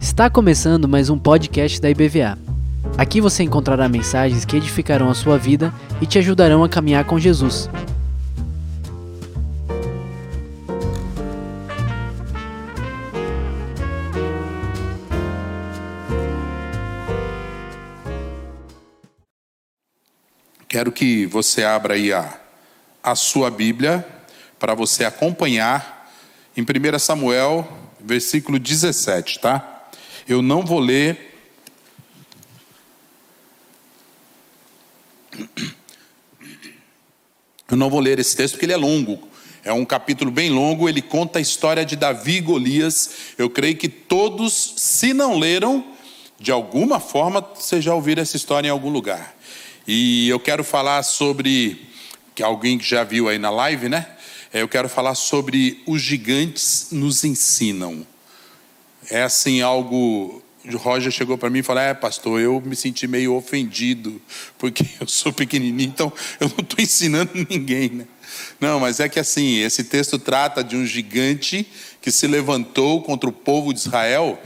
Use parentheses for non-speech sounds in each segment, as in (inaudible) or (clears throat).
Está começando mais um podcast da IBVA. Aqui você encontrará mensagens que edificarão a sua vida e te ajudarão a caminhar com Jesus. Quero que você abra aí a, a sua Bíblia para você acompanhar em 1 Samuel, versículo 17, tá? Eu não vou ler. (clears throat) Eu não vou ler esse texto porque ele é longo. É um capítulo bem longo, ele conta a história de Davi e Golias. Eu creio que todos, se não leram, de alguma forma, você já ouviram essa história em algum lugar. E eu quero falar sobre, que alguém que já viu aí na live, né? É, eu quero falar sobre os gigantes nos ensinam. É assim algo. O Roger chegou para mim e falou: É, pastor, eu me senti meio ofendido, porque (laughs) eu sou pequenininho, então eu não estou ensinando ninguém, né? Não, mas é que assim, esse texto trata de um gigante que se levantou contra o povo de Israel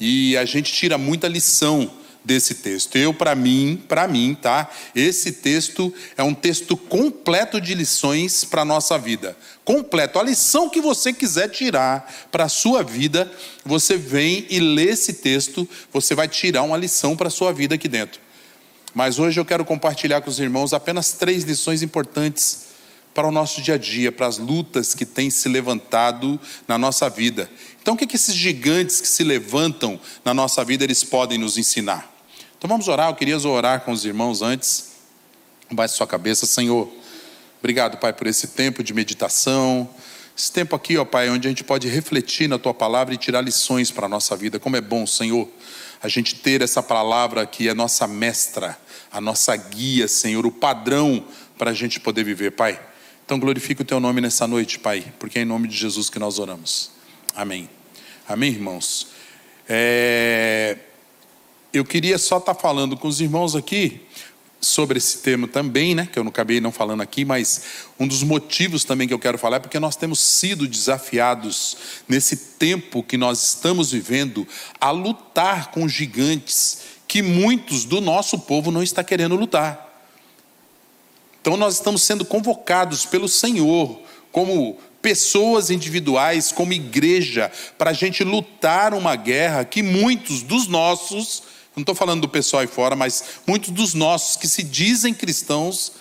e a gente tira muita lição desse texto. Eu, para mim, para mim, tá? Esse texto é um texto completo de lições para a nossa vida. Completo. A lição que você quiser tirar para a sua vida, você vem e lê esse texto, você vai tirar uma lição para a sua vida aqui dentro. Mas hoje eu quero compartilhar com os irmãos apenas três lições importantes para o nosso dia a dia, para as lutas que têm se levantado na nossa vida. Então, o que, que esses gigantes que se levantam na nossa vida eles podem nos ensinar? Então vamos orar, eu queria orar com os irmãos antes. Baixe sua cabeça, Senhor. Obrigado, Pai, por esse tempo de meditação. Esse tempo aqui, ó Pai, onde a gente pode refletir na Tua palavra e tirar lições para a nossa vida. Como é bom, Senhor, a gente ter essa palavra que é nossa mestra, a nossa guia, Senhor, o padrão para a gente poder viver, Pai. Então glorifique o Teu nome nessa noite, Pai, porque é em nome de Jesus que nós oramos. Amém. Amém, irmãos. É... Eu queria só estar tá falando com os irmãos aqui sobre esse tema também, né, que eu não acabei não falando aqui, mas um dos motivos também que eu quero falar é porque nós temos sido desafiados nesse tempo que nós estamos vivendo a lutar com gigantes que muitos do nosso povo não está querendo lutar. Então nós estamos sendo convocados pelo Senhor como pessoas individuais, como igreja, para a gente lutar uma guerra que muitos dos nossos não estou falando do pessoal aí fora, mas muitos dos nossos que se dizem cristãos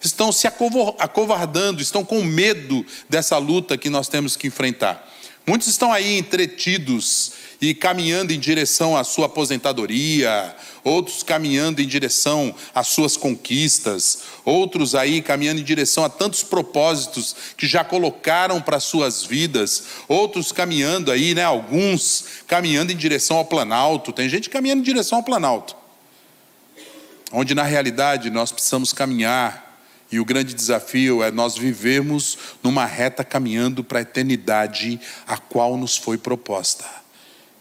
estão se acovardando, estão com medo dessa luta que nós temos que enfrentar. Muitos estão aí entretidos e caminhando em direção à sua aposentadoria, outros caminhando em direção às suas conquistas, outros aí caminhando em direção a tantos propósitos que já colocaram para suas vidas, outros caminhando aí, né, alguns caminhando em direção ao planalto. Tem gente caminhando em direção ao planalto. Onde na realidade nós precisamos caminhar e o grande desafio é nós vivemos numa reta caminhando para a eternidade a qual nos foi proposta.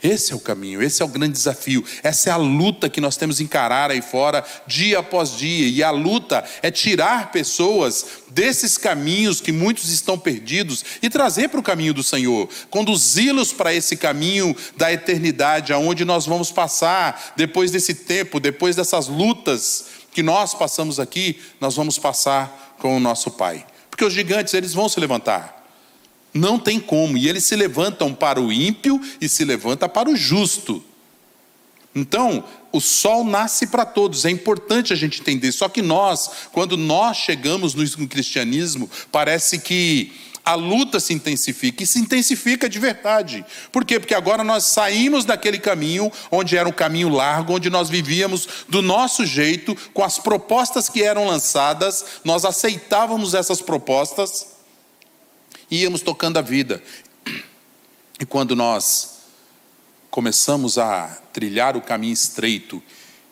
Esse é o caminho, esse é o grande desafio, essa é a luta que nós temos que encarar aí fora, dia após dia. E a luta é tirar pessoas desses caminhos que muitos estão perdidos e trazer para o caminho do Senhor, conduzi-los para esse caminho da eternidade, aonde nós vamos passar depois desse tempo, depois dessas lutas que nós passamos aqui, nós vamos passar com o nosso Pai. Porque os gigantes, eles vão se levantar. Não tem como. E eles se levantam para o ímpio e se levanta para o justo. Então, o sol nasce para todos, é importante a gente entender. Só que nós, quando nós chegamos no cristianismo, parece que a luta se intensifica e se intensifica de verdade. Por quê? Porque agora nós saímos daquele caminho onde era um caminho largo, onde nós vivíamos do nosso jeito, com as propostas que eram lançadas, nós aceitávamos essas propostas íamos tocando a vida. E quando nós começamos a trilhar o caminho estreito,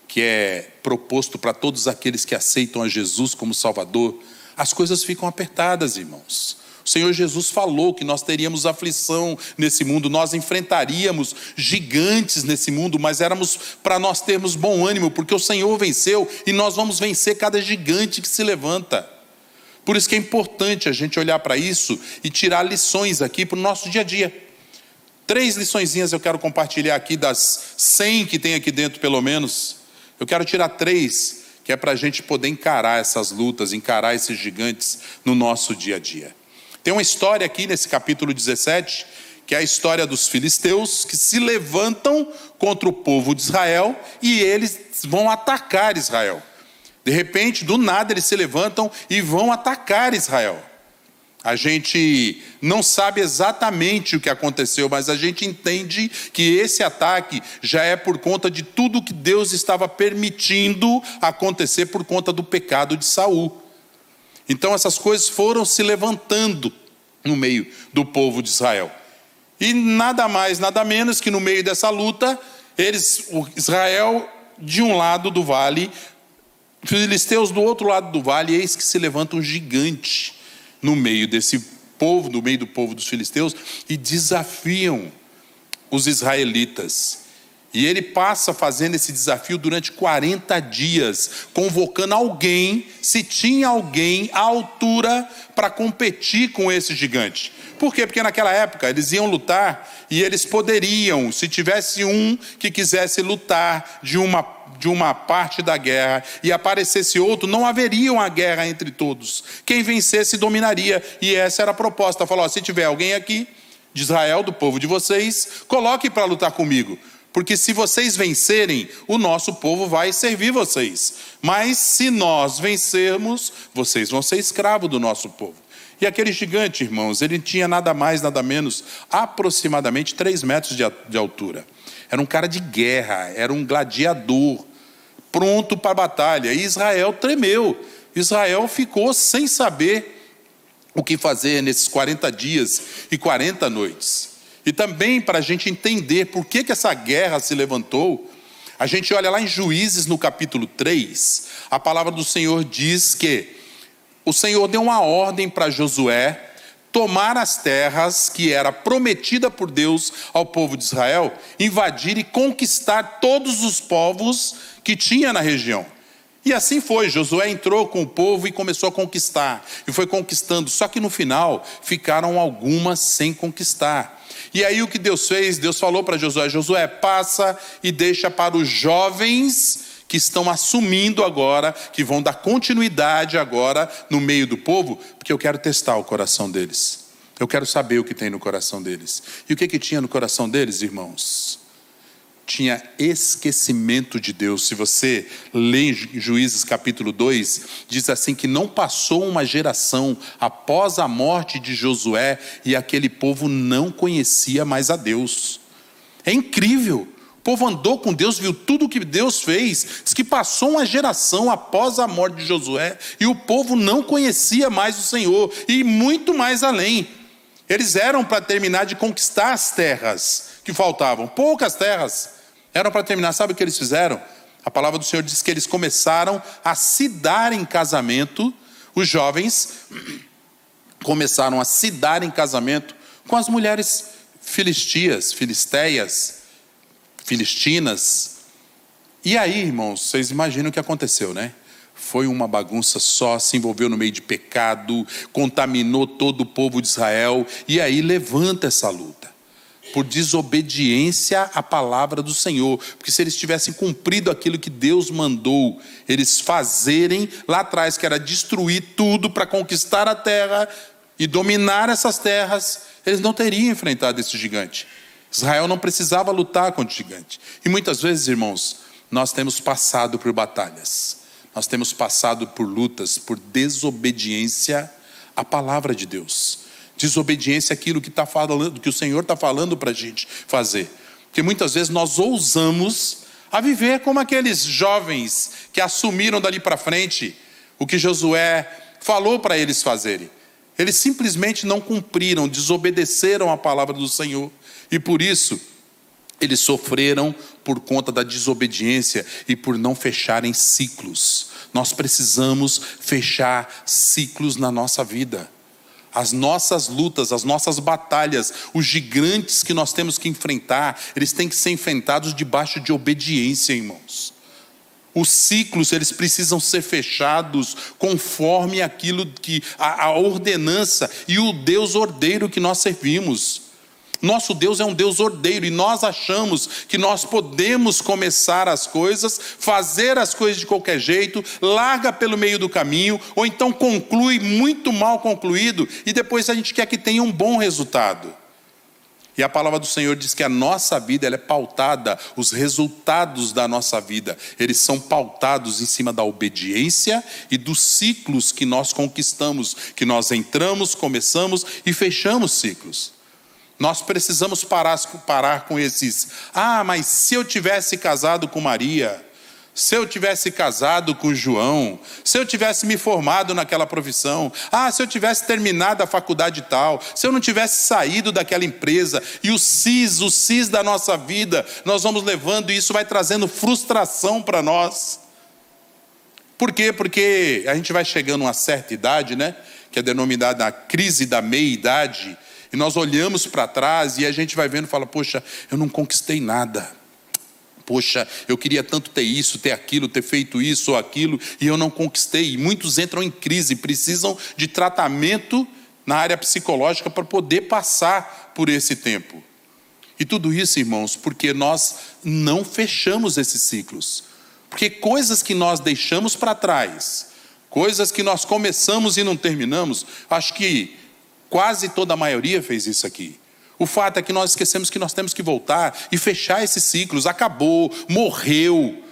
que é proposto para todos aqueles que aceitam a Jesus como Salvador, as coisas ficam apertadas, irmãos. O Senhor Jesus falou que nós teríamos aflição nesse mundo, nós enfrentaríamos gigantes nesse mundo, mas éramos para nós termos bom ânimo, porque o Senhor venceu e nós vamos vencer cada gigante que se levanta. Por isso que é importante a gente olhar para isso e tirar lições aqui para o nosso dia a dia. Três liçõezinhas eu quero compartilhar aqui das 100 que tem aqui dentro, pelo menos. Eu quero tirar três, que é para a gente poder encarar essas lutas, encarar esses gigantes no nosso dia a dia. Tem uma história aqui nesse capítulo 17, que é a história dos filisteus que se levantam contra o povo de Israel e eles vão atacar Israel. De repente, do nada, eles se levantam e vão atacar Israel. A gente não sabe exatamente o que aconteceu, mas a gente entende que esse ataque já é por conta de tudo que Deus estava permitindo acontecer por conta do pecado de Saul. Então essas coisas foram se levantando no meio do povo de Israel. E nada mais, nada menos que no meio dessa luta, eles, Israel de um lado do vale, filisteus do outro lado do vale, eis que se levanta um gigante no meio desse povo, no meio do povo dos filisteus, e desafiam os israelitas. E ele passa fazendo esse desafio durante 40 dias, convocando alguém, se tinha alguém à altura para competir com esse gigante. Por quê? Porque naquela época eles iam lutar e eles poderiam, se tivesse um que quisesse lutar de uma de uma parte da guerra e aparecesse outro, não haveria uma guerra entre todos. Quem vencesse dominaria. E essa era a proposta. Falou: se tiver alguém aqui de Israel, do povo de vocês, coloque para lutar comigo. Porque se vocês vencerem, o nosso povo vai servir vocês. Mas se nós vencermos, vocês vão ser escravos do nosso povo. E aquele gigante, irmãos, ele tinha nada mais, nada menos, aproximadamente 3 metros de altura. Era um cara de guerra, era um gladiador, pronto para a batalha. E Israel tremeu. Israel ficou sem saber o que fazer nesses 40 dias e 40 noites. E também para a gente entender por que, que essa guerra se levantou, a gente olha lá em Juízes no capítulo 3, a palavra do Senhor diz que o Senhor deu uma ordem para Josué tomar as terras que era prometida por Deus ao povo de Israel, invadir e conquistar todos os povos que tinha na região. E assim foi, Josué entrou com o povo e começou a conquistar, e foi conquistando, só que no final ficaram algumas sem conquistar. E aí o que Deus fez? Deus falou para Josué: Josué, passa e deixa para os jovens que estão assumindo agora, que vão dar continuidade agora no meio do povo, porque eu quero testar o coração deles. Eu quero saber o que tem no coração deles. E o que, que tinha no coração deles, irmãos? Tinha esquecimento de Deus. Se você lê Juízes capítulo 2, diz assim: que não passou uma geração após a morte de Josué e aquele povo não conhecia mais a Deus. É incrível. O povo andou com Deus, viu tudo o que Deus fez. Diz que passou uma geração após a morte de Josué e o povo não conhecia mais o Senhor e muito mais além. Eles eram para terminar de conquistar as terras que faltavam, poucas terras. Eram para terminar, sabe o que eles fizeram? A palavra do Senhor diz que eles começaram a se dar em casamento, os jovens (clears throat) começaram a se dar em casamento com as mulheres filistias, filisteias filistinas. E aí, irmãos, vocês imaginam o que aconteceu, né? Foi uma bagunça só, se envolveu no meio de pecado, contaminou todo o povo de Israel, e aí levanta essa luta. Por desobediência à palavra do Senhor, porque se eles tivessem cumprido aquilo que Deus mandou eles fazerem lá atrás, que era destruir tudo para conquistar a terra e dominar essas terras, eles não teriam enfrentado esse gigante. Israel não precisava lutar contra o gigante. E muitas vezes, irmãos, nós temos passado por batalhas, nós temos passado por lutas, por desobediência à palavra de Deus, desobediência àquilo que está falando, que o Senhor está falando para a gente fazer. Porque muitas vezes nós ousamos a viver como aqueles jovens que assumiram dali para frente o que Josué falou para eles fazerem. Eles simplesmente não cumpriram, desobedeceram a palavra do Senhor. E por isso, eles sofreram por conta da desobediência e por não fecharem ciclos. Nós precisamos fechar ciclos na nossa vida. As nossas lutas, as nossas batalhas, os gigantes que nós temos que enfrentar, eles têm que ser enfrentados debaixo de obediência, irmãos. Os ciclos, eles precisam ser fechados conforme aquilo que a, a ordenança e o Deus ordeiro que nós servimos. Nosso Deus é um Deus ordeiro e nós achamos que nós podemos começar as coisas, fazer as coisas de qualquer jeito, larga pelo meio do caminho, ou então conclui muito mal concluído e depois a gente quer que tenha um bom resultado. E a palavra do Senhor diz que a nossa vida ela é pautada, os resultados da nossa vida, eles são pautados em cima da obediência e dos ciclos que nós conquistamos, que nós entramos, começamos e fechamos ciclos. Nós precisamos parar, parar com esses. Ah, mas se eu tivesse casado com Maria, se eu tivesse casado com João, se eu tivesse me formado naquela profissão, ah, se eu tivesse terminado a faculdade tal, se eu não tivesse saído daquela empresa, e o CIS, o CIS da nossa vida, nós vamos levando e isso vai trazendo frustração para nós. Por quê? Porque a gente vai chegando a uma certa idade, né? Que é denominada a crise da meia-idade, e nós olhamos para trás e a gente vai vendo e fala: Poxa, eu não conquistei nada. Poxa, eu queria tanto ter isso, ter aquilo, ter feito isso ou aquilo, e eu não conquistei. E muitos entram em crise, precisam de tratamento na área psicológica para poder passar por esse tempo. E tudo isso, irmãos, porque nós não fechamos esses ciclos. Porque coisas que nós deixamos para trás, coisas que nós começamos e não terminamos, acho que quase toda a maioria fez isso aqui. O fato é que nós esquecemos que nós temos que voltar e fechar esses ciclos. Acabou, morreu.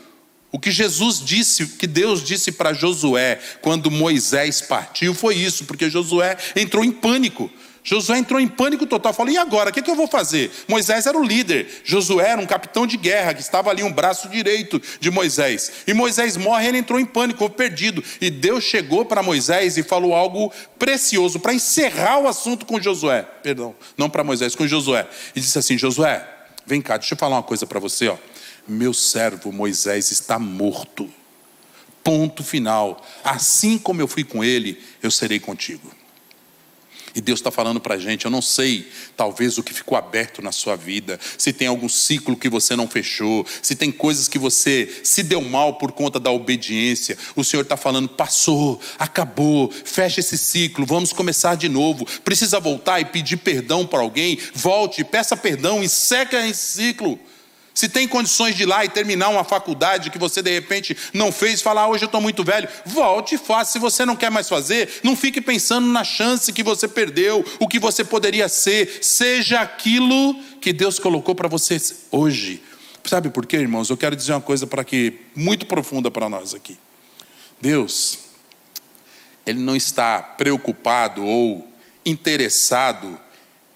O que Jesus disse, que Deus disse para Josué quando Moisés partiu foi isso, porque Josué entrou em pânico. Josué entrou em pânico total, falou: e agora? O que, que eu vou fazer? Moisés era o líder, Josué era um capitão de guerra, que estava ali, um braço direito de Moisés. E Moisés morre, ele entrou em pânico, perdido. E Deus chegou para Moisés e falou algo precioso para encerrar o assunto com Josué. Perdão, não para Moisés, com Josué. E disse assim: Josué, vem cá, deixa eu falar uma coisa para você. Ó. Meu servo Moisés está morto. Ponto final. Assim como eu fui com ele, eu serei contigo. E Deus está falando para a gente: eu não sei, talvez o que ficou aberto na sua vida, se tem algum ciclo que você não fechou, se tem coisas que você se deu mal por conta da obediência. O Senhor está falando: passou, acabou, fecha esse ciclo, vamos começar de novo. Precisa voltar e pedir perdão para alguém? Volte, peça perdão, enseca esse ciclo. Se tem condições de ir lá e terminar uma faculdade que você de repente não fez, falar, hoje eu estou muito velho, volte e faça. Se você não quer mais fazer, não fique pensando na chance que você perdeu, o que você poderia ser. Seja aquilo que Deus colocou para você hoje. Sabe por quê, irmãos? Eu quero dizer uma coisa para que muito profunda para nós aqui. Deus, Ele não está preocupado ou interessado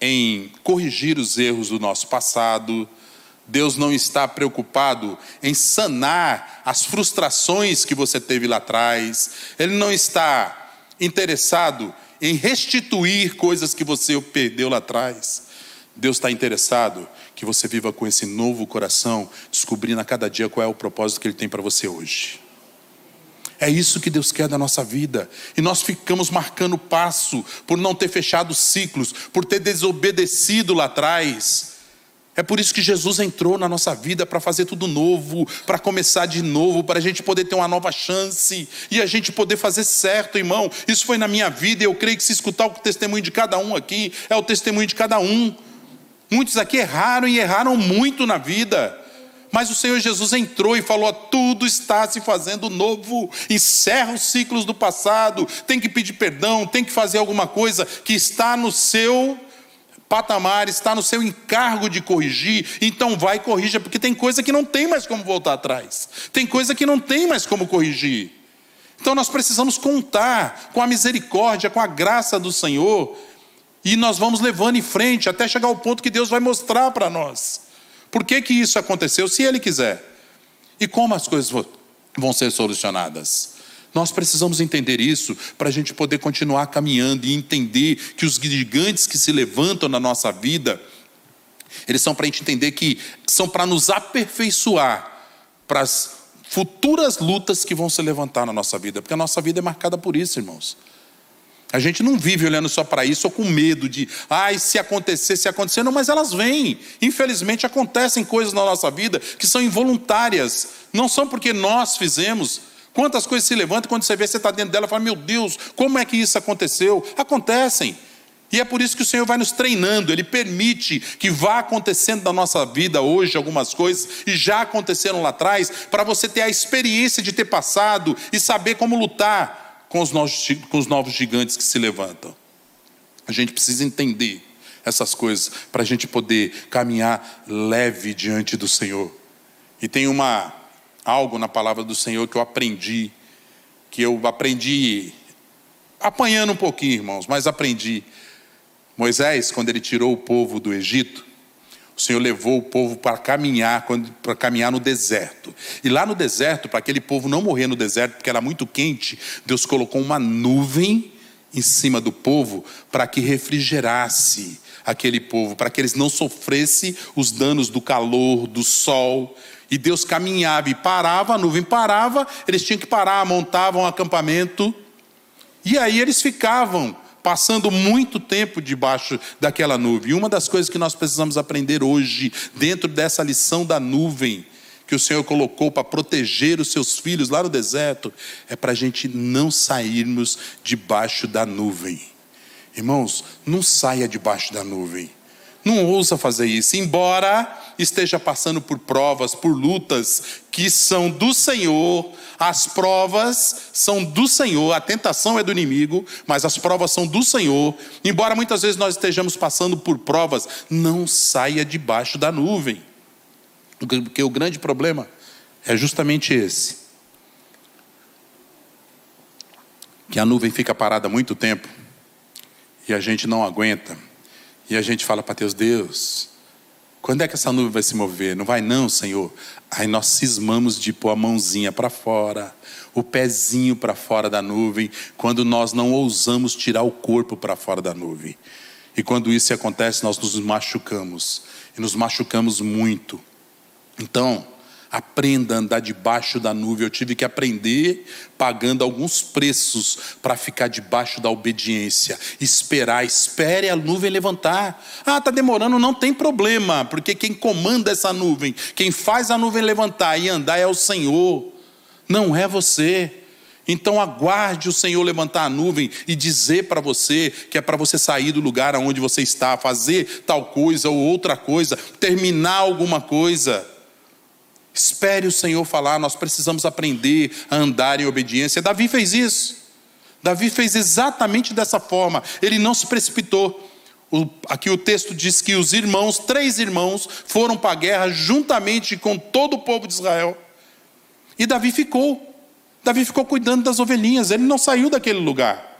em corrigir os erros do nosso passado Deus não está preocupado em sanar as frustrações que você teve lá atrás. Ele não está interessado em restituir coisas que você perdeu lá atrás. Deus está interessado que você viva com esse novo coração, descobrindo a cada dia qual é o propósito que Ele tem para você hoje. É isso que Deus quer da nossa vida. E nós ficamos marcando passo por não ter fechado ciclos, por ter desobedecido lá atrás. É por isso que Jesus entrou na nossa vida para fazer tudo novo, para começar de novo, para a gente poder ter uma nova chance e a gente poder fazer certo, irmão. Isso foi na minha vida e eu creio que se escutar o testemunho de cada um aqui, é o testemunho de cada um. Muitos aqui erraram e erraram muito na vida. Mas o Senhor Jesus entrou e falou: tudo está se fazendo novo. Encerra os ciclos do passado. Tem que pedir perdão, tem que fazer alguma coisa que está no seu patamar, está no seu encargo de corrigir, então vai corrija, porque tem coisa que não tem mais como voltar atrás, tem coisa que não tem mais como corrigir. Então nós precisamos contar com a misericórdia, com a graça do Senhor, e nós vamos levando em frente até chegar ao ponto que Deus vai mostrar para nós. Por que, que isso aconteceu, se Ele quiser? E como as coisas vão ser solucionadas? Nós precisamos entender isso para a gente poder continuar caminhando e entender que os gigantes que se levantam na nossa vida, eles são para a gente entender que são para nos aperfeiçoar para as futuras lutas que vão se levantar na nossa vida, porque a nossa vida é marcada por isso, irmãos. A gente não vive olhando só para isso ou com medo de, ai, se acontecer, se acontecer, não, mas elas vêm. Infelizmente acontecem coisas na nossa vida que são involuntárias, não são porque nós fizemos. Quantas coisas se levantam quando você vê você está dentro dela e fala, meu Deus, como é que isso aconteceu? Acontecem. E é por isso que o Senhor vai nos treinando, Ele permite que vá acontecendo na nossa vida hoje algumas coisas, e já aconteceram lá atrás, para você ter a experiência de ter passado e saber como lutar com os, novos, com os novos gigantes que se levantam. A gente precisa entender essas coisas para a gente poder caminhar leve diante do Senhor. E tem uma algo na palavra do Senhor que eu aprendi, que eu aprendi apanhando um pouquinho, irmãos, mas aprendi Moisés, quando ele tirou o povo do Egito, o Senhor levou o povo para caminhar, para caminhar no deserto. E lá no deserto, para aquele povo não morrer no deserto, porque era muito quente, Deus colocou uma nuvem em cima do povo para que refrigerasse aquele povo, para que eles não sofressem os danos do calor, do sol. E Deus caminhava e parava, a nuvem parava, eles tinham que parar, montavam um acampamento. E aí eles ficavam passando muito tempo debaixo daquela nuvem. E uma das coisas que nós precisamos aprender hoje, dentro dessa lição da nuvem, que o Senhor colocou para proteger os seus filhos lá no deserto, é para a gente não sairmos debaixo da nuvem. Irmãos, não saia debaixo da nuvem. Não ousa fazer isso, embora esteja passando por provas, por lutas que são do Senhor, as provas são do Senhor, a tentação é do inimigo, mas as provas são do Senhor. Embora muitas vezes nós estejamos passando por provas, não saia debaixo da nuvem. Porque o grande problema é justamente esse. Que a nuvem fica parada muito tempo e a gente não aguenta. E a gente fala para Deus, Deus, quando é que essa nuvem vai se mover? Não vai, não, Senhor. Aí nós cismamos de pôr a mãozinha para fora, o pezinho para fora da nuvem, quando nós não ousamos tirar o corpo para fora da nuvem. E quando isso acontece, nós nos machucamos. E nos machucamos muito. Então, Aprenda a andar debaixo da nuvem. Eu tive que aprender pagando alguns preços para ficar debaixo da obediência. Esperar, espere a nuvem levantar. Ah, está demorando, não tem problema, porque quem comanda essa nuvem, quem faz a nuvem levantar e andar é o Senhor, não é você. Então aguarde o Senhor levantar a nuvem e dizer para você que é para você sair do lugar onde você está, fazer tal coisa ou outra coisa, terminar alguma coisa. Espere o Senhor falar, nós precisamos aprender a andar em obediência. Davi fez isso. Davi fez exatamente dessa forma. Ele não se precipitou. O, aqui o texto diz que os irmãos, três irmãos, foram para a guerra juntamente com todo o povo de Israel. E Davi ficou. Davi ficou cuidando das ovelhinhas. Ele não saiu daquele lugar.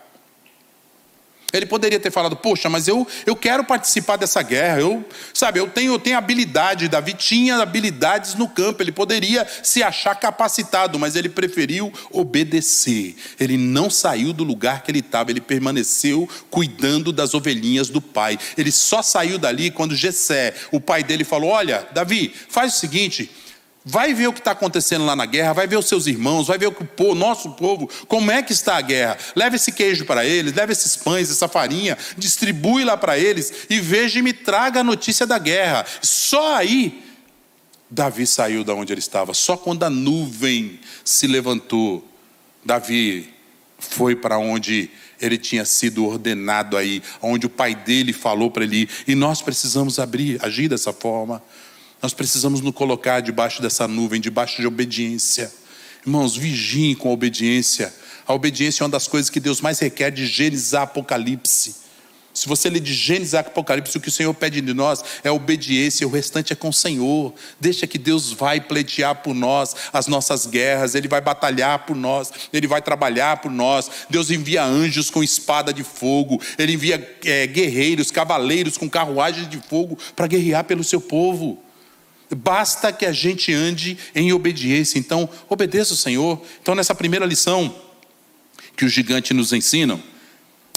Ele poderia ter falado, poxa, mas eu, eu quero participar dessa guerra, eu, sabe, eu tenho, eu tenho habilidade, Davi tinha habilidades no campo, ele poderia se achar capacitado, mas ele preferiu obedecer. Ele não saiu do lugar que ele estava, ele permaneceu cuidando das ovelhinhas do pai. Ele só saiu dali quando Jessé, o pai dele, falou: Olha, Davi, faz o seguinte Vai ver o que está acontecendo lá na guerra, vai ver os seus irmãos, vai ver o que o nosso povo, como é que está a guerra. Leve esse queijo para eles, leve esses pães, essa farinha, distribui lá para eles e veja e me traga a notícia da guerra. Só aí Davi saiu da onde ele estava. Só quando a nuvem se levantou, Davi foi para onde ele tinha sido ordenado aí, onde o pai dele falou para ele. E nós precisamos abrir, agir dessa forma. Nós precisamos nos colocar debaixo dessa nuvem, debaixo de obediência. Irmãos, vigiem com a obediência. A obediência é uma das coisas que Deus mais requer de Gênesis a Apocalipse. Se você ler de Gênesis a Apocalipse, o que o Senhor pede de nós é obediência, o restante é com o Senhor. Deixa que Deus vai pleitear por nós as nossas guerras, Ele vai batalhar por nós, Ele vai trabalhar por nós. Deus envia anjos com espada de fogo, Ele envia é, guerreiros, cavaleiros com carruagens de fogo para guerrear pelo seu povo. Basta que a gente ande em obediência. Então, obedeça o Senhor. Então, nessa primeira lição que os gigantes nos ensinam,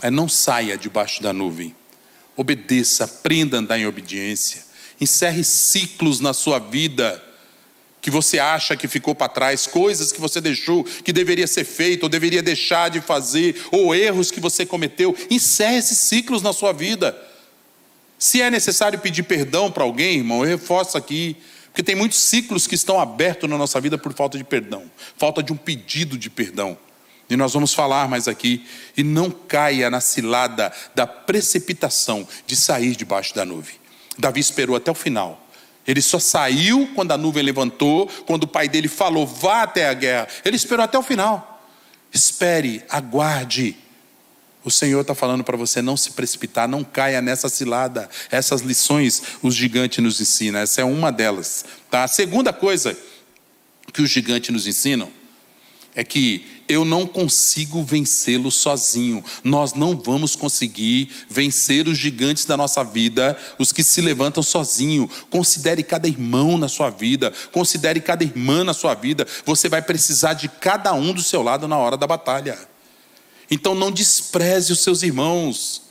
é não saia debaixo da nuvem. Obedeça, aprenda a andar em obediência. Encerre ciclos na sua vida que você acha que ficou para trás, coisas que você deixou que deveria ser feito ou deveria deixar de fazer, ou erros que você cometeu. Encerre esses ciclos na sua vida. Se é necessário pedir perdão para alguém, irmão, eu reforço aqui, porque tem muitos ciclos que estão abertos na nossa vida por falta de perdão, falta de um pedido de perdão. E nós vamos falar mais aqui. E não caia na cilada da precipitação de sair debaixo da nuvem. Davi esperou até o final. Ele só saiu quando a nuvem levantou, quando o pai dele falou, vá até a guerra. Ele esperou até o final. Espere, aguarde. O Senhor está falando para você não se precipitar, não caia nessa cilada. Essas lições os gigantes nos ensinam. Essa é uma delas. Tá? A segunda coisa que os gigantes nos ensinam é que eu não consigo vencê-lo sozinho. Nós não vamos conseguir vencer os gigantes da nossa vida, os que se levantam sozinho. Considere cada irmão na sua vida, considere cada irmã na sua vida. Você vai precisar de cada um do seu lado na hora da batalha. Então não despreze os seus irmãos.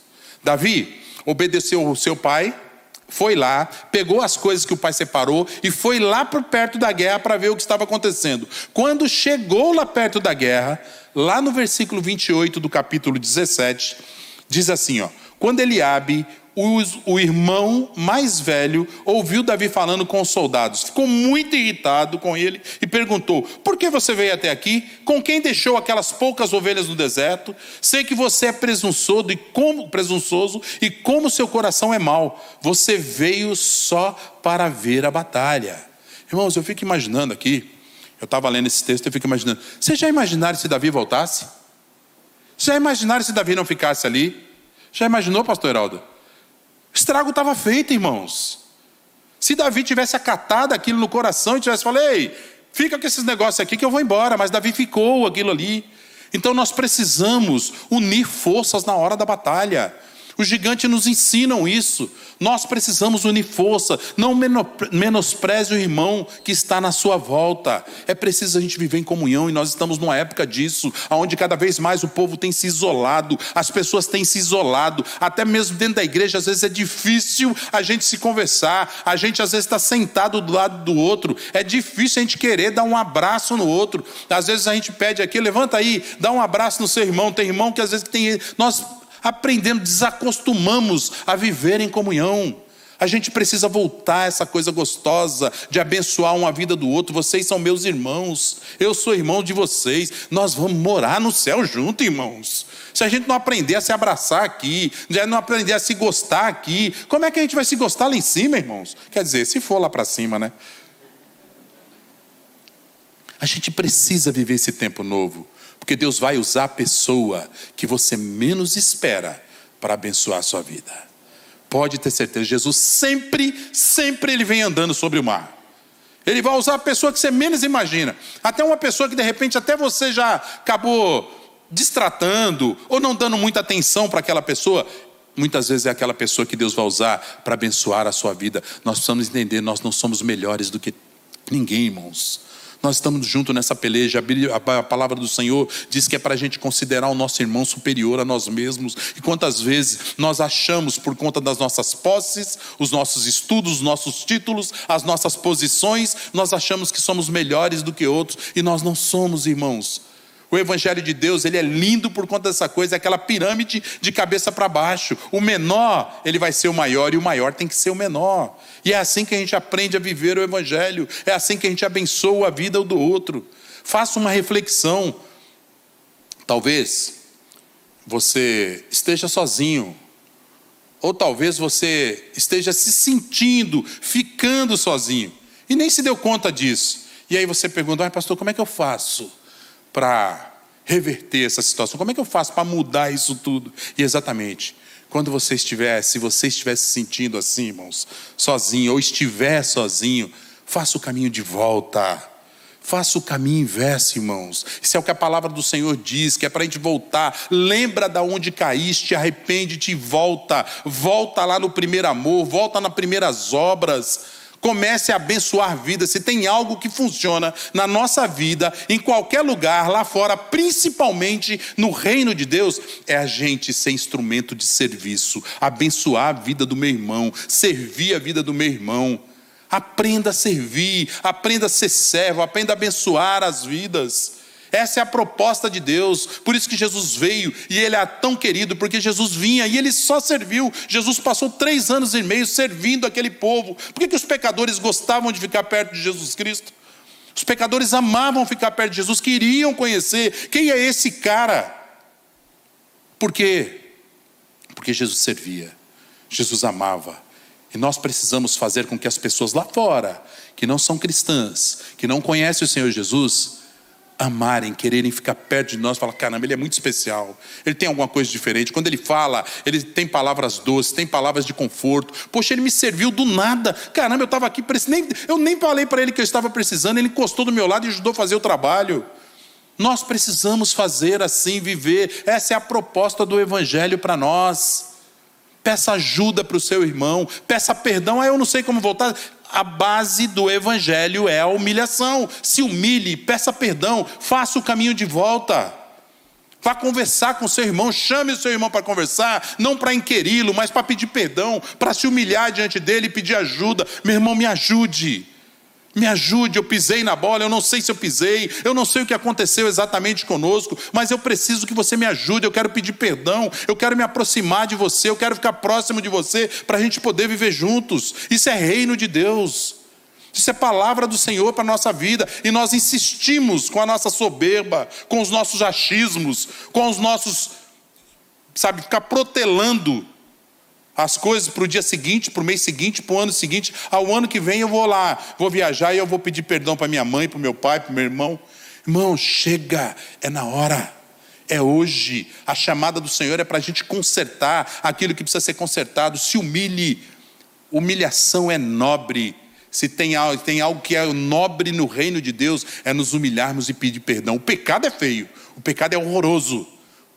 Davi obedeceu o seu pai, foi lá, pegou as coisas que o pai separou e foi lá por perto da guerra para ver o que estava acontecendo. Quando chegou lá perto da guerra, lá no versículo 28 do capítulo 17, diz assim, ó: Quando Eliabe o, irmão mais velho ouviu Davi falando com os soldados, ficou muito irritado com ele e perguntou: Por que você veio até aqui? Com quem deixou aquelas poucas ovelhas no deserto? Sei que você é presunçoso e como presunçoso e como seu coração é mau. Você veio só para ver a batalha. Irmãos, eu fico imaginando aqui, eu estava lendo esse texto, eu fico imaginando. Vocês já imaginaram se Davi voltasse? Já imaginaram se Davi não ficasse ali? Já imaginou, pastor Heraldo? O estrago estava feito, irmãos. Se Davi tivesse acatado aquilo no coração e tivesse falado, ei, fica com esses negócios aqui que eu vou embora, mas Davi ficou aquilo ali. Então nós precisamos unir forças na hora da batalha. Os gigantes nos ensinam isso. Nós precisamos unir força. Não menospreze o irmão que está na sua volta. É preciso a gente viver em comunhão e nós estamos numa época disso, onde cada vez mais o povo tem se isolado, as pessoas têm se isolado, até mesmo dentro da igreja, às vezes é difícil a gente se conversar, a gente às vezes está sentado do lado do outro, é difícil a gente querer dar um abraço no outro. Às vezes a gente pede aqui, levanta aí, dá um abraço no seu irmão. Tem irmão que às vezes tem. Nós aprendendo, desacostumamos a viver em comunhão. A gente precisa voltar a essa coisa gostosa de abençoar uma vida do outro. Vocês são meus irmãos, eu sou irmão de vocês. Nós vamos morar no céu junto, irmãos. Se a gente não aprender a se abraçar aqui, não aprender a se gostar aqui, como é que a gente vai se gostar lá em cima, irmãos? Quer dizer, se for lá para cima, né? A gente precisa viver esse tempo novo. Porque Deus vai usar a pessoa que você menos espera para abençoar a sua vida. Pode ter certeza, Jesus sempre, sempre ele vem andando sobre o mar. Ele vai usar a pessoa que você menos imagina. Até uma pessoa que de repente até você já acabou distratando ou não dando muita atenção para aquela pessoa. Muitas vezes é aquela pessoa que Deus vai usar para abençoar a sua vida. Nós precisamos entender, nós não somos melhores do que ninguém, irmãos. Nós estamos juntos nessa peleja. A palavra do Senhor diz que é para a gente considerar o nosso irmão superior a nós mesmos. E quantas vezes nós achamos, por conta das nossas posses, os nossos estudos, os nossos títulos, as nossas posições, nós achamos que somos melhores do que outros. E nós não somos, irmãos. O evangelho de Deus, ele é lindo por conta dessa coisa, é aquela pirâmide de cabeça para baixo. O menor, ele vai ser o maior e o maior tem que ser o menor. E é assim que a gente aprende a viver o evangelho, é assim que a gente abençoa a vida do outro. Faça uma reflexão. Talvez você esteja sozinho, ou talvez você esteja se sentindo, ficando sozinho, e nem se deu conta disso. E aí você pergunta, ah, pastor, como é que eu faço? Para reverter essa situação? Como é que eu faço para mudar isso tudo? E exatamente, quando você estiver, se você estiver se sentindo assim, irmãos, sozinho, ou estiver sozinho, faça o caminho de volta. Faça o caminho inverso, irmãos. Isso é o que a palavra do Senhor diz, que é para a gente voltar. Lembra da onde caíste, arrepende-te e volta. Volta lá no primeiro amor, volta nas primeiras obras Comece a abençoar vidas. Se tem algo que funciona na nossa vida, em qualquer lugar, lá fora, principalmente no reino de Deus, é a gente ser instrumento de serviço, abençoar a vida do meu irmão, servir a vida do meu irmão. Aprenda a servir, aprenda a ser servo, aprenda a abençoar as vidas. Essa é a proposta de Deus. Por isso que Jesus veio e ele é tão querido, porque Jesus vinha e ele só serviu. Jesus passou três anos e meio servindo aquele povo. Por que, que os pecadores gostavam de ficar perto de Jesus Cristo? Os pecadores amavam ficar perto de Jesus, queriam conhecer quem é esse cara. Por quê? Porque Jesus servia, Jesus amava. E nós precisamos fazer com que as pessoas lá fora, que não são cristãs, que não conhecem o Senhor Jesus, amarem, quererem ficar perto de nós, falar, caramba, ele é muito especial, ele tem alguma coisa diferente. Quando ele fala, ele tem palavras doces, tem palavras de conforto. Poxa, ele me serviu do nada. Caramba, eu estava aqui, nem, eu nem falei para ele que eu estava precisando, ele encostou do meu lado e ajudou a fazer o trabalho. Nós precisamos fazer assim, viver. Essa é a proposta do Evangelho para nós. Peça ajuda para o seu irmão, peça perdão. Ah, eu não sei como voltar a base do evangelho é a humilhação. Se humilhe, peça perdão, faça o caminho de volta. Vá conversar com seu irmão, chame o seu irmão para conversar, não para inquiri-lo, mas para pedir perdão, para se humilhar diante dele e pedir ajuda. Meu irmão, me ajude. Me ajude, eu pisei na bola, eu não sei se eu pisei, eu não sei o que aconteceu exatamente conosco, mas eu preciso que você me ajude, eu quero pedir perdão, eu quero me aproximar de você, eu quero ficar próximo de você para a gente poder viver juntos. Isso é reino de Deus. Isso é palavra do Senhor para a nossa vida. E nós insistimos com a nossa soberba, com os nossos achismos, com os nossos, sabe, ficar protelando as coisas para o dia seguinte, para o mês seguinte, para o ano seguinte. Ao ano que vem eu vou lá, vou viajar e eu vou pedir perdão para minha mãe, para o meu pai, para o meu irmão. Irmão, chega, é na hora, é hoje. A chamada do Senhor é para a gente consertar aquilo que precisa ser consertado. Se humilhe, humilhação é nobre. Se tem algo, tem algo que é nobre no reino de Deus, é nos humilharmos e pedir perdão. O pecado é feio, o pecado é horroroso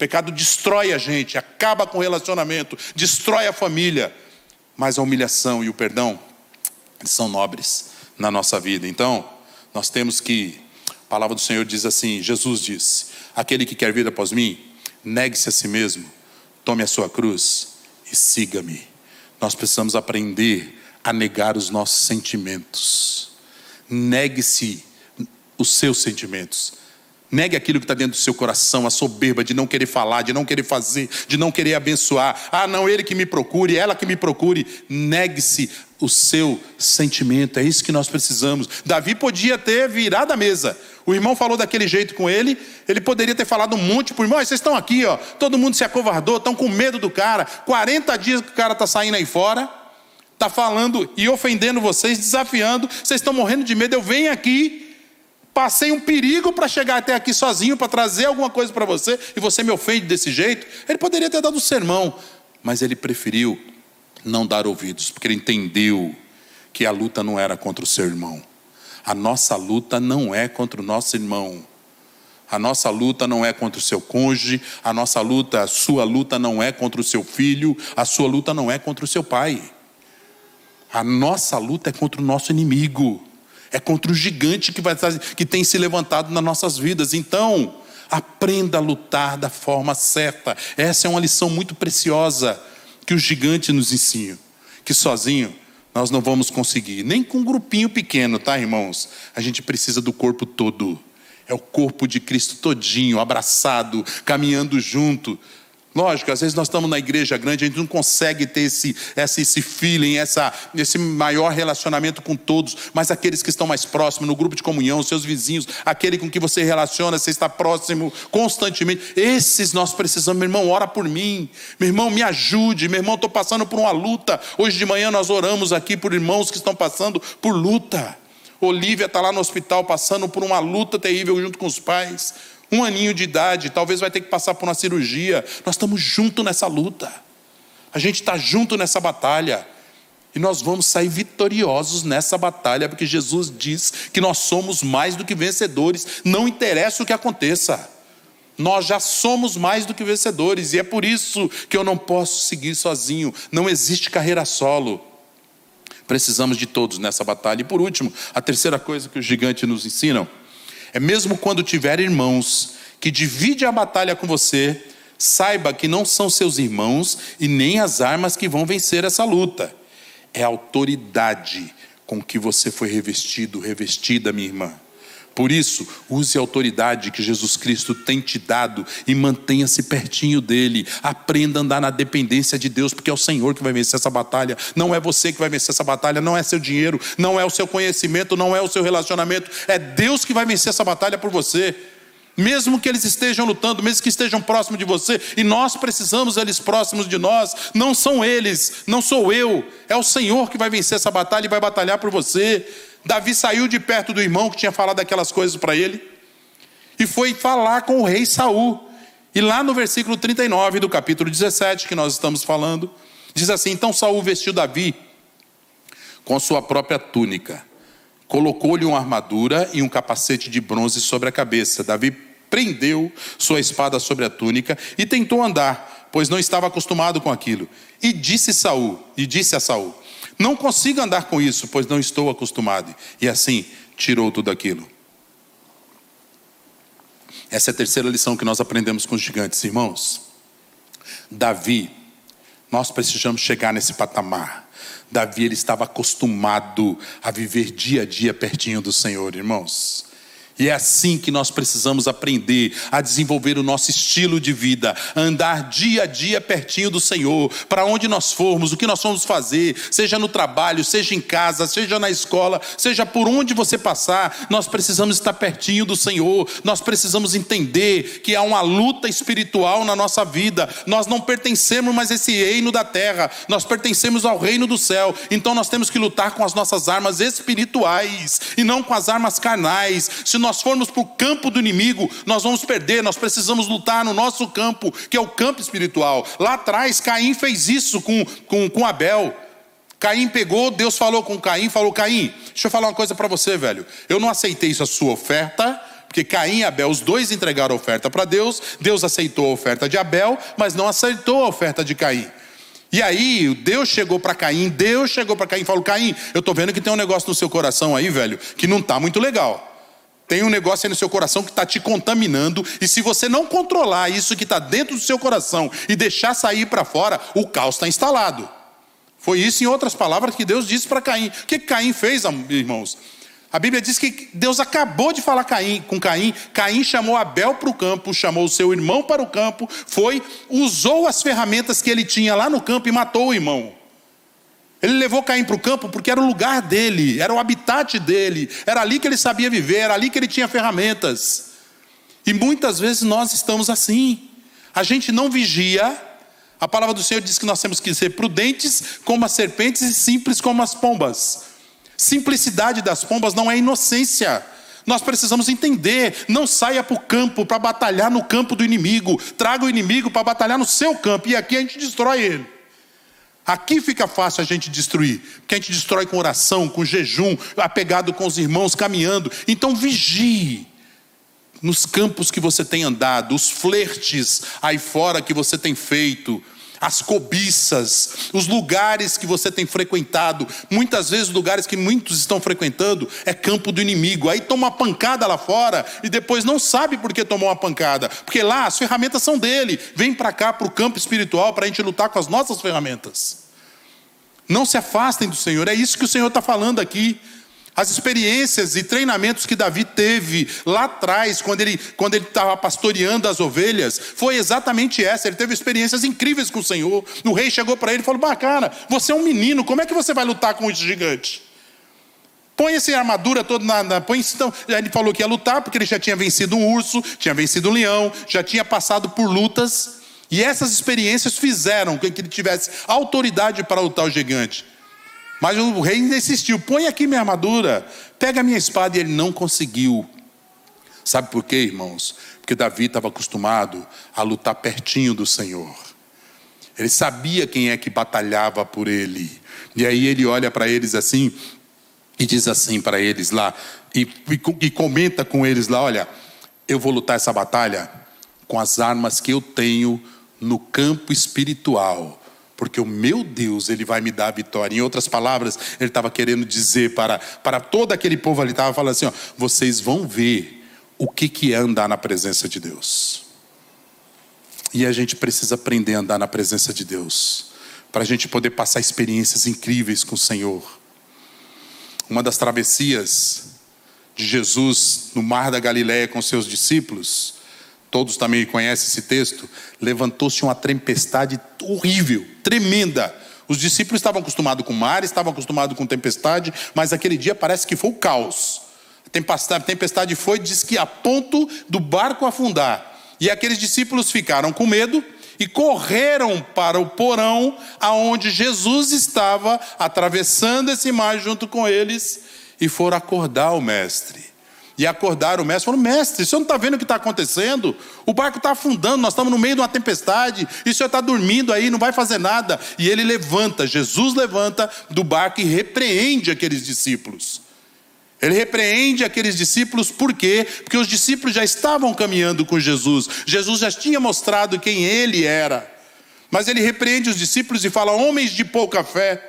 pecado destrói a gente, acaba com o relacionamento, destrói a família. Mas a humilhação e o perdão são nobres na nossa vida. Então, nós temos que, a palavra do Senhor diz assim: Jesus disse: Aquele que quer vir após mim, negue-se a si mesmo, tome a sua cruz e siga-me. Nós precisamos aprender a negar os nossos sentimentos. Negue-se os seus sentimentos. Negue aquilo que está dentro do seu coração, a soberba de não querer falar, de não querer fazer, de não querer abençoar. Ah, não, ele que me procure, ela que me procure. Negue-se o seu sentimento, é isso que nós precisamos. Davi podia ter virado a mesa. O irmão falou daquele jeito com ele, ele poderia ter falado um monte para o irmão, vocês estão aqui, ó, todo mundo se acovardou, estão com medo do cara, 40 dias que o cara está saindo aí fora, está falando e ofendendo vocês, desafiando, vocês estão morrendo de medo, eu venho aqui Passei um perigo para chegar até aqui sozinho, para trazer alguma coisa para você, e você me ofende desse jeito. Ele poderia ter dado um sermão, mas ele preferiu não dar ouvidos, porque ele entendeu que a luta não era contra o seu irmão. A nossa luta não é contra o nosso irmão. A nossa luta não é contra o seu cônjuge, a nossa luta, a sua luta não é contra o seu filho, a sua luta não é contra o seu pai. A nossa luta é contra o nosso inimigo é contra o gigante que, vai, que tem se levantado nas nossas vidas. Então, aprenda a lutar da forma certa. Essa é uma lição muito preciosa que o gigante nos ensina. Que sozinho nós não vamos conseguir, nem com um grupinho pequeno, tá, irmãos? A gente precisa do corpo todo. É o corpo de Cristo todinho, abraçado, caminhando junto. Lógico, às vezes nós estamos na igreja grande, a gente não consegue ter esse, esse, esse feeling, essa, esse maior relacionamento com todos, mas aqueles que estão mais próximos, no grupo de comunhão, seus vizinhos, aquele com que você relaciona, você está próximo constantemente, esses nós precisamos, meu irmão, ora por mim, meu irmão, me ajude, meu irmão, estou passando por uma luta. Hoje de manhã nós oramos aqui por irmãos que estão passando por luta. Olívia está lá no hospital passando por uma luta terrível junto com os pais um aninho de idade, talvez vai ter que passar por uma cirurgia. Nós estamos juntos nessa luta. A gente está junto nessa batalha. E nós vamos sair vitoriosos nessa batalha, porque Jesus diz que nós somos mais do que vencedores, não interessa o que aconteça. Nós já somos mais do que vencedores, e é por isso que eu não posso seguir sozinho. Não existe carreira solo. Precisamos de todos nessa batalha. E por último, a terceira coisa que os gigantes nos ensinam é mesmo quando tiver irmãos que divide a batalha com você, saiba que não são seus irmãos e nem as armas que vão vencer essa luta. É a autoridade com que você foi revestido, revestida, minha irmã. Por isso, use a autoridade que Jesus Cristo tem te dado e mantenha-se pertinho dele. Aprenda a andar na dependência de Deus, porque é o Senhor que vai vencer essa batalha. Não é você que vai vencer essa batalha, não é seu dinheiro, não é o seu conhecimento, não é o seu relacionamento. É Deus que vai vencer essa batalha por você. Mesmo que eles estejam lutando, mesmo que estejam próximos de você, e nós precisamos eles próximos de nós, não são eles, não sou eu, é o Senhor que vai vencer essa batalha e vai batalhar por você. Davi saiu de perto do irmão que tinha falado aquelas coisas para ele e foi falar com o rei Saul. E lá no versículo 39 do capítulo 17 que nós estamos falando, diz assim: Então Saul vestiu Davi com sua própria túnica, colocou-lhe uma armadura e um capacete de bronze sobre a cabeça. Davi prendeu sua espada sobre a túnica e tentou andar, pois não estava acostumado com aquilo. E disse Saul, e disse a Saul: não consigo andar com isso, pois não estou acostumado. E assim, tirou tudo aquilo. Essa é a terceira lição que nós aprendemos com os gigantes, irmãos. Davi, nós precisamos chegar nesse patamar. Davi ele estava acostumado a viver dia a dia pertinho do Senhor, irmãos. E é assim que nós precisamos aprender a desenvolver o nosso estilo de vida, andar dia a dia pertinho do Senhor, para onde nós formos, o que nós vamos fazer, seja no trabalho, seja em casa, seja na escola, seja por onde você passar, nós precisamos estar pertinho do Senhor, nós precisamos entender que há uma luta espiritual na nossa vida, nós não pertencemos mais a esse reino da terra, nós pertencemos ao reino do céu, então nós temos que lutar com as nossas armas espirituais e não com as armas carnais. Se nós formos para o campo do inimigo, nós vamos perder. Nós precisamos lutar no nosso campo, que é o campo espiritual. Lá atrás, Caim fez isso com, com, com Abel. Caim pegou, Deus falou com Caim, falou: Caim, deixa eu falar uma coisa para você, velho. Eu não aceitei isso, a sua oferta, porque Caim e Abel, os dois entregaram a oferta para Deus. Deus aceitou a oferta de Abel, mas não aceitou a oferta de Caim. E aí, Deus chegou para Caim, Deus chegou para Caim e falou: Caim, eu estou vendo que tem um negócio no seu coração aí, velho, que não está muito legal. Tem um negócio aí no seu coração que está te contaminando, e se você não controlar isso que está dentro do seu coração e deixar sair para fora, o caos está instalado. Foi isso, em outras palavras, que Deus disse para Caim. O que Caim fez, irmãos? A Bíblia diz que Deus acabou de falar Caim, com Caim. Caim chamou Abel para o campo, chamou o seu irmão para o campo, foi, usou as ferramentas que ele tinha lá no campo e matou o irmão. Ele levou Caim para o campo porque era o lugar dele, era o habitat dele, era ali que ele sabia viver, era ali que ele tinha ferramentas. E muitas vezes nós estamos assim. A gente não vigia. A palavra do Senhor diz que nós temos que ser prudentes como as serpentes e simples como as pombas. Simplicidade das pombas não é inocência. Nós precisamos entender. Não saia para o campo para batalhar no campo do inimigo. Traga o inimigo para batalhar no seu campo. E aqui a gente destrói ele. Aqui fica fácil a gente destruir, porque a gente destrói com oração, com jejum, apegado com os irmãos, caminhando. Então vigie nos campos que você tem andado, os flertes aí fora que você tem feito, as cobiças, os lugares que você tem frequentado. Muitas vezes, lugares que muitos estão frequentando é campo do inimigo. Aí toma uma pancada lá fora e depois não sabe por que tomou uma pancada, porque lá as ferramentas são dele. Vem para cá, para o campo espiritual, para a gente lutar com as nossas ferramentas. Não se afastem do Senhor, é isso que o Senhor está falando aqui. As experiências e treinamentos que Davi teve lá atrás, quando ele quando ele estava pastoreando as ovelhas, foi exatamente essa. Ele teve experiências incríveis com o Senhor. O rei chegou para ele e falou: Bacana, você é um menino, como é que você vai lutar com esse gigante? Põe essa armadura toda na. na põe, então, ele falou que ia lutar, porque ele já tinha vencido um urso, tinha vencido um leão, já tinha passado por lutas. E essas experiências fizeram com que ele tivesse autoridade para lutar o gigante. Mas o rei insistiu: põe aqui minha armadura, pega a minha espada, e ele não conseguiu. Sabe por quê, irmãos? Porque Davi estava acostumado a lutar pertinho do Senhor. Ele sabia quem é que batalhava por ele. E aí ele olha para eles assim e diz assim para eles lá, e, e, e comenta com eles lá: olha, eu vou lutar essa batalha com as armas que eu tenho no campo espiritual porque o meu Deus, ele vai me dar a vitória. Em outras palavras, ele estava querendo dizer para, para todo aquele povo ali, estava falando assim: ó, vocês vão ver o que, que é andar na presença de Deus. E a gente precisa aprender a andar na presença de Deus, para a gente poder passar experiências incríveis com o Senhor. uma das travessias de Jesus no mar da Galiléia com seus discípulos, todos também conhecem esse texto, levantou-se uma tempestade horrível, tremenda. Os discípulos estavam acostumados com mar, estavam acostumados com tempestade, mas aquele dia parece que foi o caos. A tempestade foi, diz que a ponto do barco afundar. E aqueles discípulos ficaram com medo e correram para o porão aonde Jesus estava atravessando esse mar junto com eles e foram acordar o mestre. E acordaram o mestre, falaram: Mestre, o senhor não está vendo o que está acontecendo? O barco está afundando, nós estamos no meio de uma tempestade, e o senhor está dormindo aí, não vai fazer nada. E ele levanta, Jesus levanta do barco e repreende aqueles discípulos. Ele repreende aqueles discípulos, por quê? Porque os discípulos já estavam caminhando com Jesus, Jesus já tinha mostrado quem ele era. Mas ele repreende os discípulos e fala: Homens de pouca fé.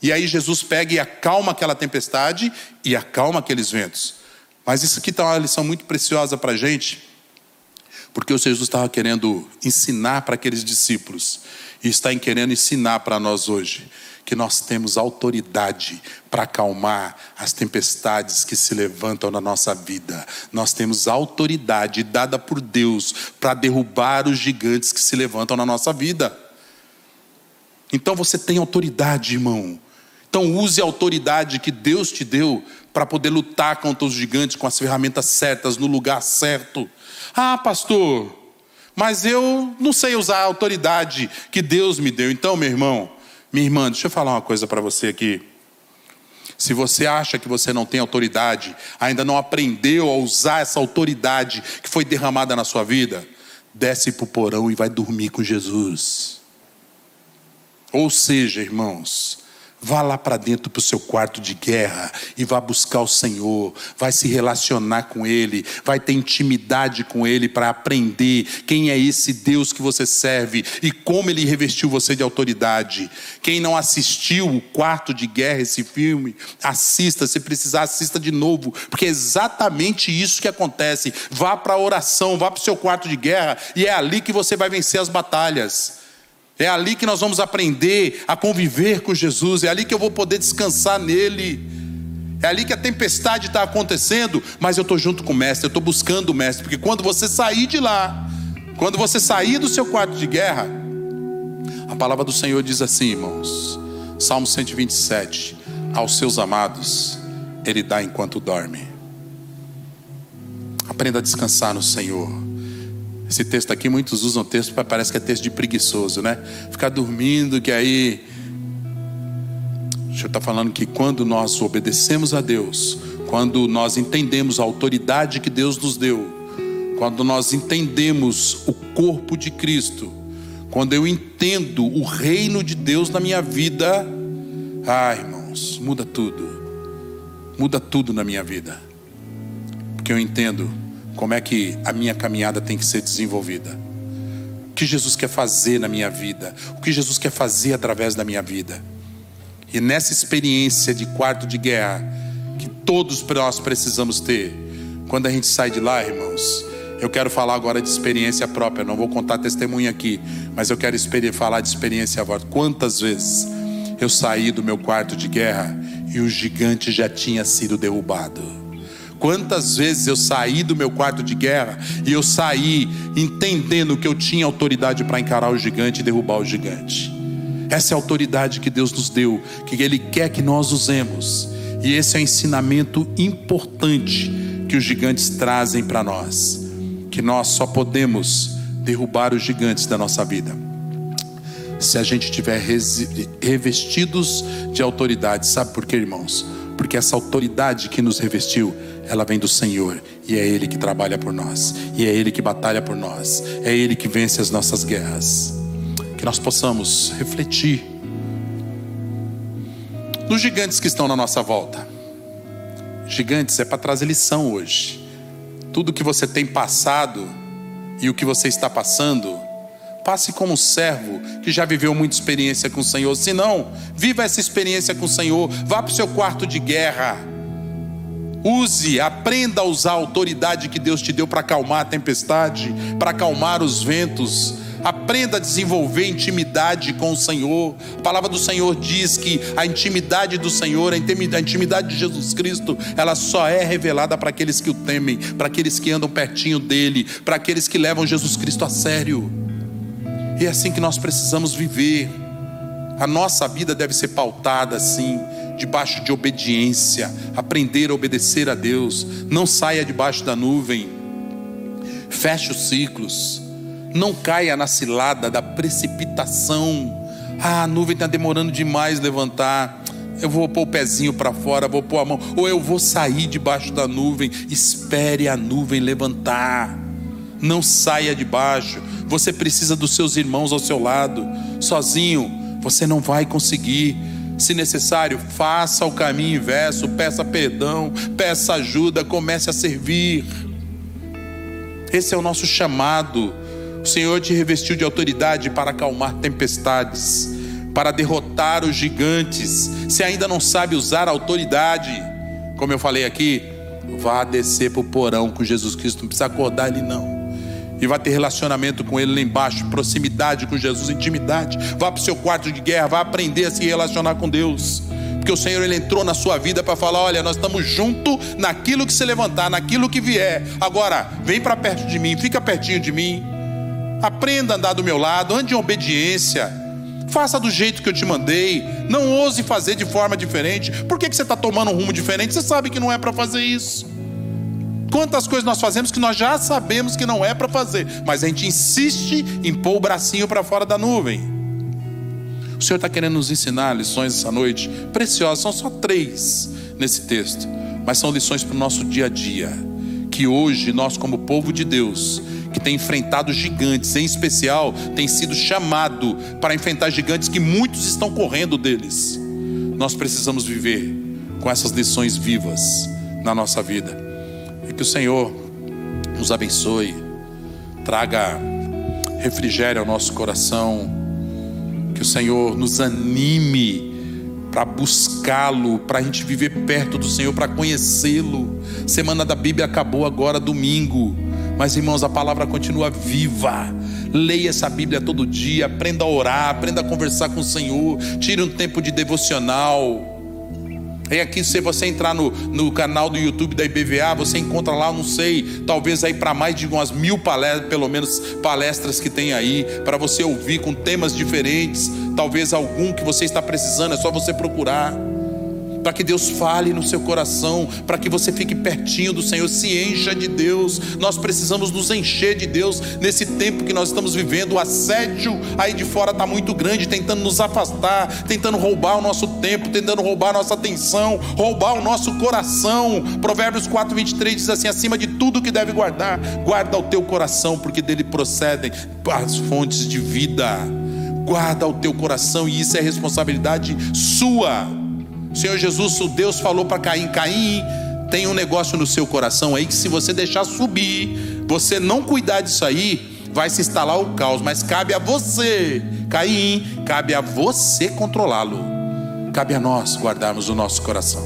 E aí Jesus pega e acalma aquela tempestade e acalma aqueles ventos. Mas isso aqui está uma lição muito preciosa para a gente, porque o Jesus estava querendo ensinar para aqueles discípulos e está querendo ensinar para nós hoje que nós temos autoridade para acalmar as tempestades que se levantam na nossa vida. Nós temos autoridade dada por Deus para derrubar os gigantes que se levantam na nossa vida. Então você tem autoridade, irmão. Então use a autoridade que Deus te deu para poder lutar contra os gigantes com as ferramentas certas, no lugar certo. Ah, pastor, mas eu não sei usar a autoridade que Deus me deu. Então, meu irmão, minha irmã, deixa eu falar uma coisa para você aqui. Se você acha que você não tem autoridade, ainda não aprendeu a usar essa autoridade que foi derramada na sua vida, desce para o porão e vai dormir com Jesus. Ou seja, irmãos, Vá lá para dentro para o seu quarto de guerra e vá buscar o Senhor, vai se relacionar com Ele, vai ter intimidade com Ele para aprender quem é esse Deus que você serve e como Ele revestiu você de autoridade. Quem não assistiu o quarto de guerra, esse filme, assista, se precisar, assista de novo, porque é exatamente isso que acontece. Vá para a oração, vá para o seu quarto de guerra e é ali que você vai vencer as batalhas. É ali que nós vamos aprender a conviver com Jesus, é ali que eu vou poder descansar nele. É ali que a tempestade está acontecendo, mas eu estou junto com o mestre, eu estou buscando o mestre, porque quando você sair de lá, quando você sair do seu quarto de guerra, a palavra do Senhor diz assim, irmãos, Salmo 127, aos seus amados, Ele dá enquanto dorme. Aprenda a descansar no Senhor. Esse texto aqui, muitos usam texto, parece que é texto de preguiçoso, né? Ficar dormindo, que aí. Deixa eu estar falando que quando nós obedecemos a Deus, quando nós entendemos a autoridade que Deus nos deu, quando nós entendemos o corpo de Cristo, quando eu entendo o reino de Deus na minha vida, ah, irmãos, muda tudo. Muda tudo na minha vida. Porque eu entendo como é que a minha caminhada tem que ser desenvolvida. O que Jesus quer fazer na minha vida, o que Jesus quer fazer através da minha vida. E nessa experiência de quarto de guerra, que todos nós precisamos ter, quando a gente sai de lá, irmãos, eu quero falar agora de experiência própria, não vou contar testemunho aqui, mas eu quero falar de experiência própria. Quantas vezes eu saí do meu quarto de guerra e o gigante já tinha sido derrubado? Quantas vezes eu saí do meu quarto de guerra e eu saí entendendo que eu tinha autoridade para encarar o gigante e derrubar o gigante. Essa é a autoridade que Deus nos deu, que Ele quer que nós usemos. E esse é o ensinamento importante que os gigantes trazem para nós. Que nós só podemos derrubar os gigantes da nossa vida se a gente tiver revestidos de autoridade. Sabe por quê, irmãos? Porque essa autoridade que nos revestiu ela vem do Senhor e é Ele que trabalha por nós, e é Ele que batalha por nós, é Ele que vence as nossas guerras. Que nós possamos refletir nos gigantes que estão na nossa volta. Gigantes é para trazer lição hoje. Tudo que você tem passado e o que você está passando, passe como servo que já viveu muita experiência com o Senhor. Se não, viva essa experiência com o Senhor. Vá para o seu quarto de guerra Use, aprenda a usar a autoridade que Deus te deu para acalmar a tempestade, para acalmar os ventos, Aprenda a desenvolver intimidade com o Senhor. A palavra do Senhor diz que a intimidade do Senhor, a intimidade de Jesus Cristo, ela só é revelada para aqueles que o temem, para aqueles que andam pertinho dele, para aqueles que levam Jesus Cristo a sério. E é assim que nós precisamos viver. A nossa vida deve ser pautada assim, debaixo de obediência, aprender a obedecer a Deus. Não saia debaixo da nuvem. Feche os ciclos. Não caia na cilada da precipitação. Ah, a nuvem está demorando demais levantar. Eu vou pôr o pezinho para fora, vou pôr a mão, ou eu vou sair debaixo da nuvem. Espere a nuvem levantar. Não saia debaixo. Você precisa dos seus irmãos ao seu lado. Sozinho, você não vai conseguir. Se necessário, faça o caminho inverso, peça perdão, peça ajuda, comece a servir. Esse é o nosso chamado. O Senhor te revestiu de autoridade para acalmar tempestades, para derrotar os gigantes. Se ainda não sabe usar a autoridade, como eu falei aqui, vá descer para o porão com Jesus Cristo, não precisa acordar ele não. E vá ter relacionamento com ele lá embaixo, proximidade com Jesus, intimidade. Vá para o seu quarto de guerra, vá aprender a se relacionar com Deus. Porque o Senhor ele entrou na sua vida para falar: olha, nós estamos junto naquilo que se levantar, naquilo que vier. Agora, vem para perto de mim, fica pertinho de mim. Aprenda a andar do meu lado, ande em obediência. Faça do jeito que eu te mandei. Não ouse fazer de forma diferente. Por que, que você está tomando um rumo diferente? Você sabe que não é para fazer isso. Quantas coisas nós fazemos que nós já sabemos que não é para fazer, mas a gente insiste em pôr o bracinho para fora da nuvem. O Senhor está querendo nos ensinar lições essa noite preciosas, são só três nesse texto, mas são lições para o nosso dia a dia. Que hoje nós, como povo de Deus, que tem enfrentado gigantes, em especial, tem sido chamado para enfrentar gigantes que muitos estão correndo deles. Nós precisamos viver com essas lições vivas na nossa vida. Que o Senhor nos abençoe, traga refrigério ao nosso coração, que o Senhor nos anime para buscá-lo, para a gente viver perto do Senhor, para conhecê-lo. Semana da Bíblia acabou agora, domingo, mas irmãos, a palavra continua viva. Leia essa Bíblia todo dia, aprenda a orar, aprenda a conversar com o Senhor, tire um tempo de devocional. E aqui, se você entrar no, no canal do YouTube da IBVA, você encontra lá, não sei, talvez aí para mais de umas mil palestras, pelo menos palestras que tem aí, para você ouvir com temas diferentes. Talvez algum que você está precisando, é só você procurar para que Deus fale no seu coração, para que você fique pertinho do Senhor, se encha de Deus. Nós precisamos nos encher de Deus nesse tempo que nós estamos vivendo. O assédio aí de fora está muito grande, tentando nos afastar, tentando roubar o nosso tempo, tentando roubar a nossa atenção, roubar o nosso coração. Provérbios 4, 23 diz assim: acima de tudo que deve guardar, guarda o teu coração, porque dele procedem as fontes de vida. Guarda o teu coração, e isso é responsabilidade sua. O Senhor Jesus, o Deus falou para Caim: Caim, tem um negócio no seu coração aí que se você deixar subir, você não cuidar disso aí, vai se instalar o caos. Mas cabe a você, Caim, cabe a você controlá-lo. Cabe a nós guardarmos o nosso coração.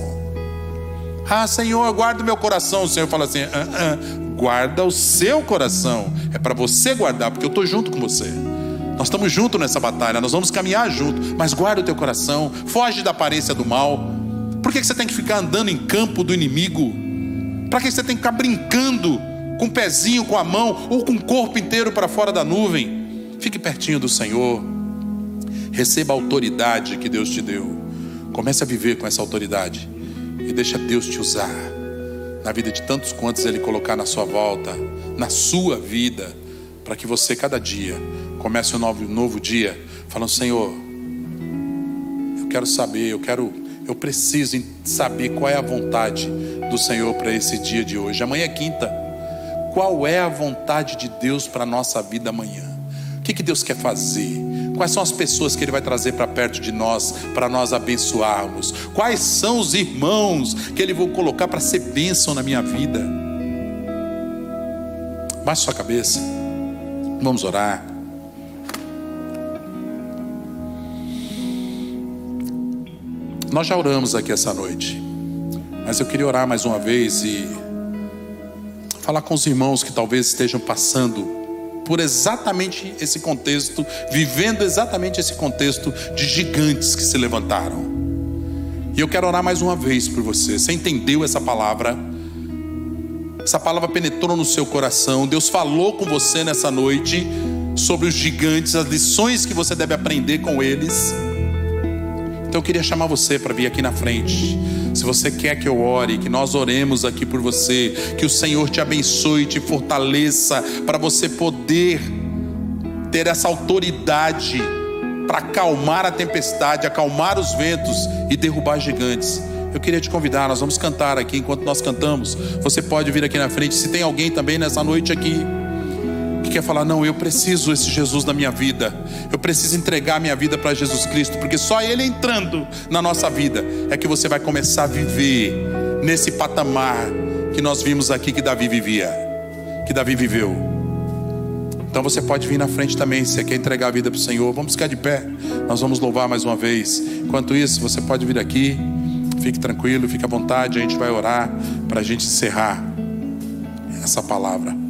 Ah, Senhor, guarda o meu coração. O Senhor fala assim: ah, ah, guarda o seu coração. É para você guardar, porque eu estou junto com você. Nós estamos juntos nessa batalha, nós vamos caminhar junto, mas guarda o teu coração, foge da aparência do mal. Por que você tem que ficar andando em campo do inimigo? Para que você tem que ficar brincando com o pezinho, com a mão ou com o corpo inteiro para fora da nuvem? Fique pertinho do Senhor. Receba a autoridade que Deus te deu. Comece a viver com essa autoridade e deixa Deus te usar na vida de tantos quantos Ele colocar na sua volta, na sua vida, para que você cada dia comece um novo, novo dia falando: Senhor, eu quero saber, eu quero, eu preciso saber qual é a vontade do Senhor para esse dia de hoje. Amanhã é quinta. Qual é a vontade de Deus para a nossa vida amanhã? O que, que Deus quer fazer? Quais são as pessoas que Ele vai trazer para perto de nós, para nós abençoarmos? Quais são os irmãos que Ele vai colocar para ser bênção na minha vida? Baixe sua cabeça, vamos orar. Nós já oramos aqui essa noite, mas eu queria orar mais uma vez e falar com os irmãos que talvez estejam passando por exatamente esse contexto, vivendo exatamente esse contexto de gigantes que se levantaram. E eu quero orar mais uma vez por você. Você entendeu essa palavra? Essa palavra penetrou no seu coração. Deus falou com você nessa noite sobre os gigantes, as lições que você deve aprender com eles. Então eu queria chamar você para vir aqui na frente. Se você quer que eu ore, que nós oremos aqui por você, que o Senhor te abençoe, te fortaleça, para você poder ter essa autoridade para acalmar a tempestade, acalmar os ventos e derrubar gigantes. Eu queria te convidar, nós vamos cantar aqui. Enquanto nós cantamos, você pode vir aqui na frente. Se tem alguém também nessa noite aqui que quer falar, não, eu preciso desse Jesus na minha vida, eu preciso entregar minha vida para Jesus Cristo, porque só Ele entrando na nossa vida é que você vai começar a viver nesse patamar que nós vimos aqui que Davi vivia, que Davi viveu. Então você pode vir na frente também, se você quer entregar a vida para o Senhor. Vamos ficar de pé, nós vamos louvar mais uma vez. Enquanto isso, você pode vir aqui, fique tranquilo, fique à vontade, a gente vai orar para a gente encerrar essa palavra.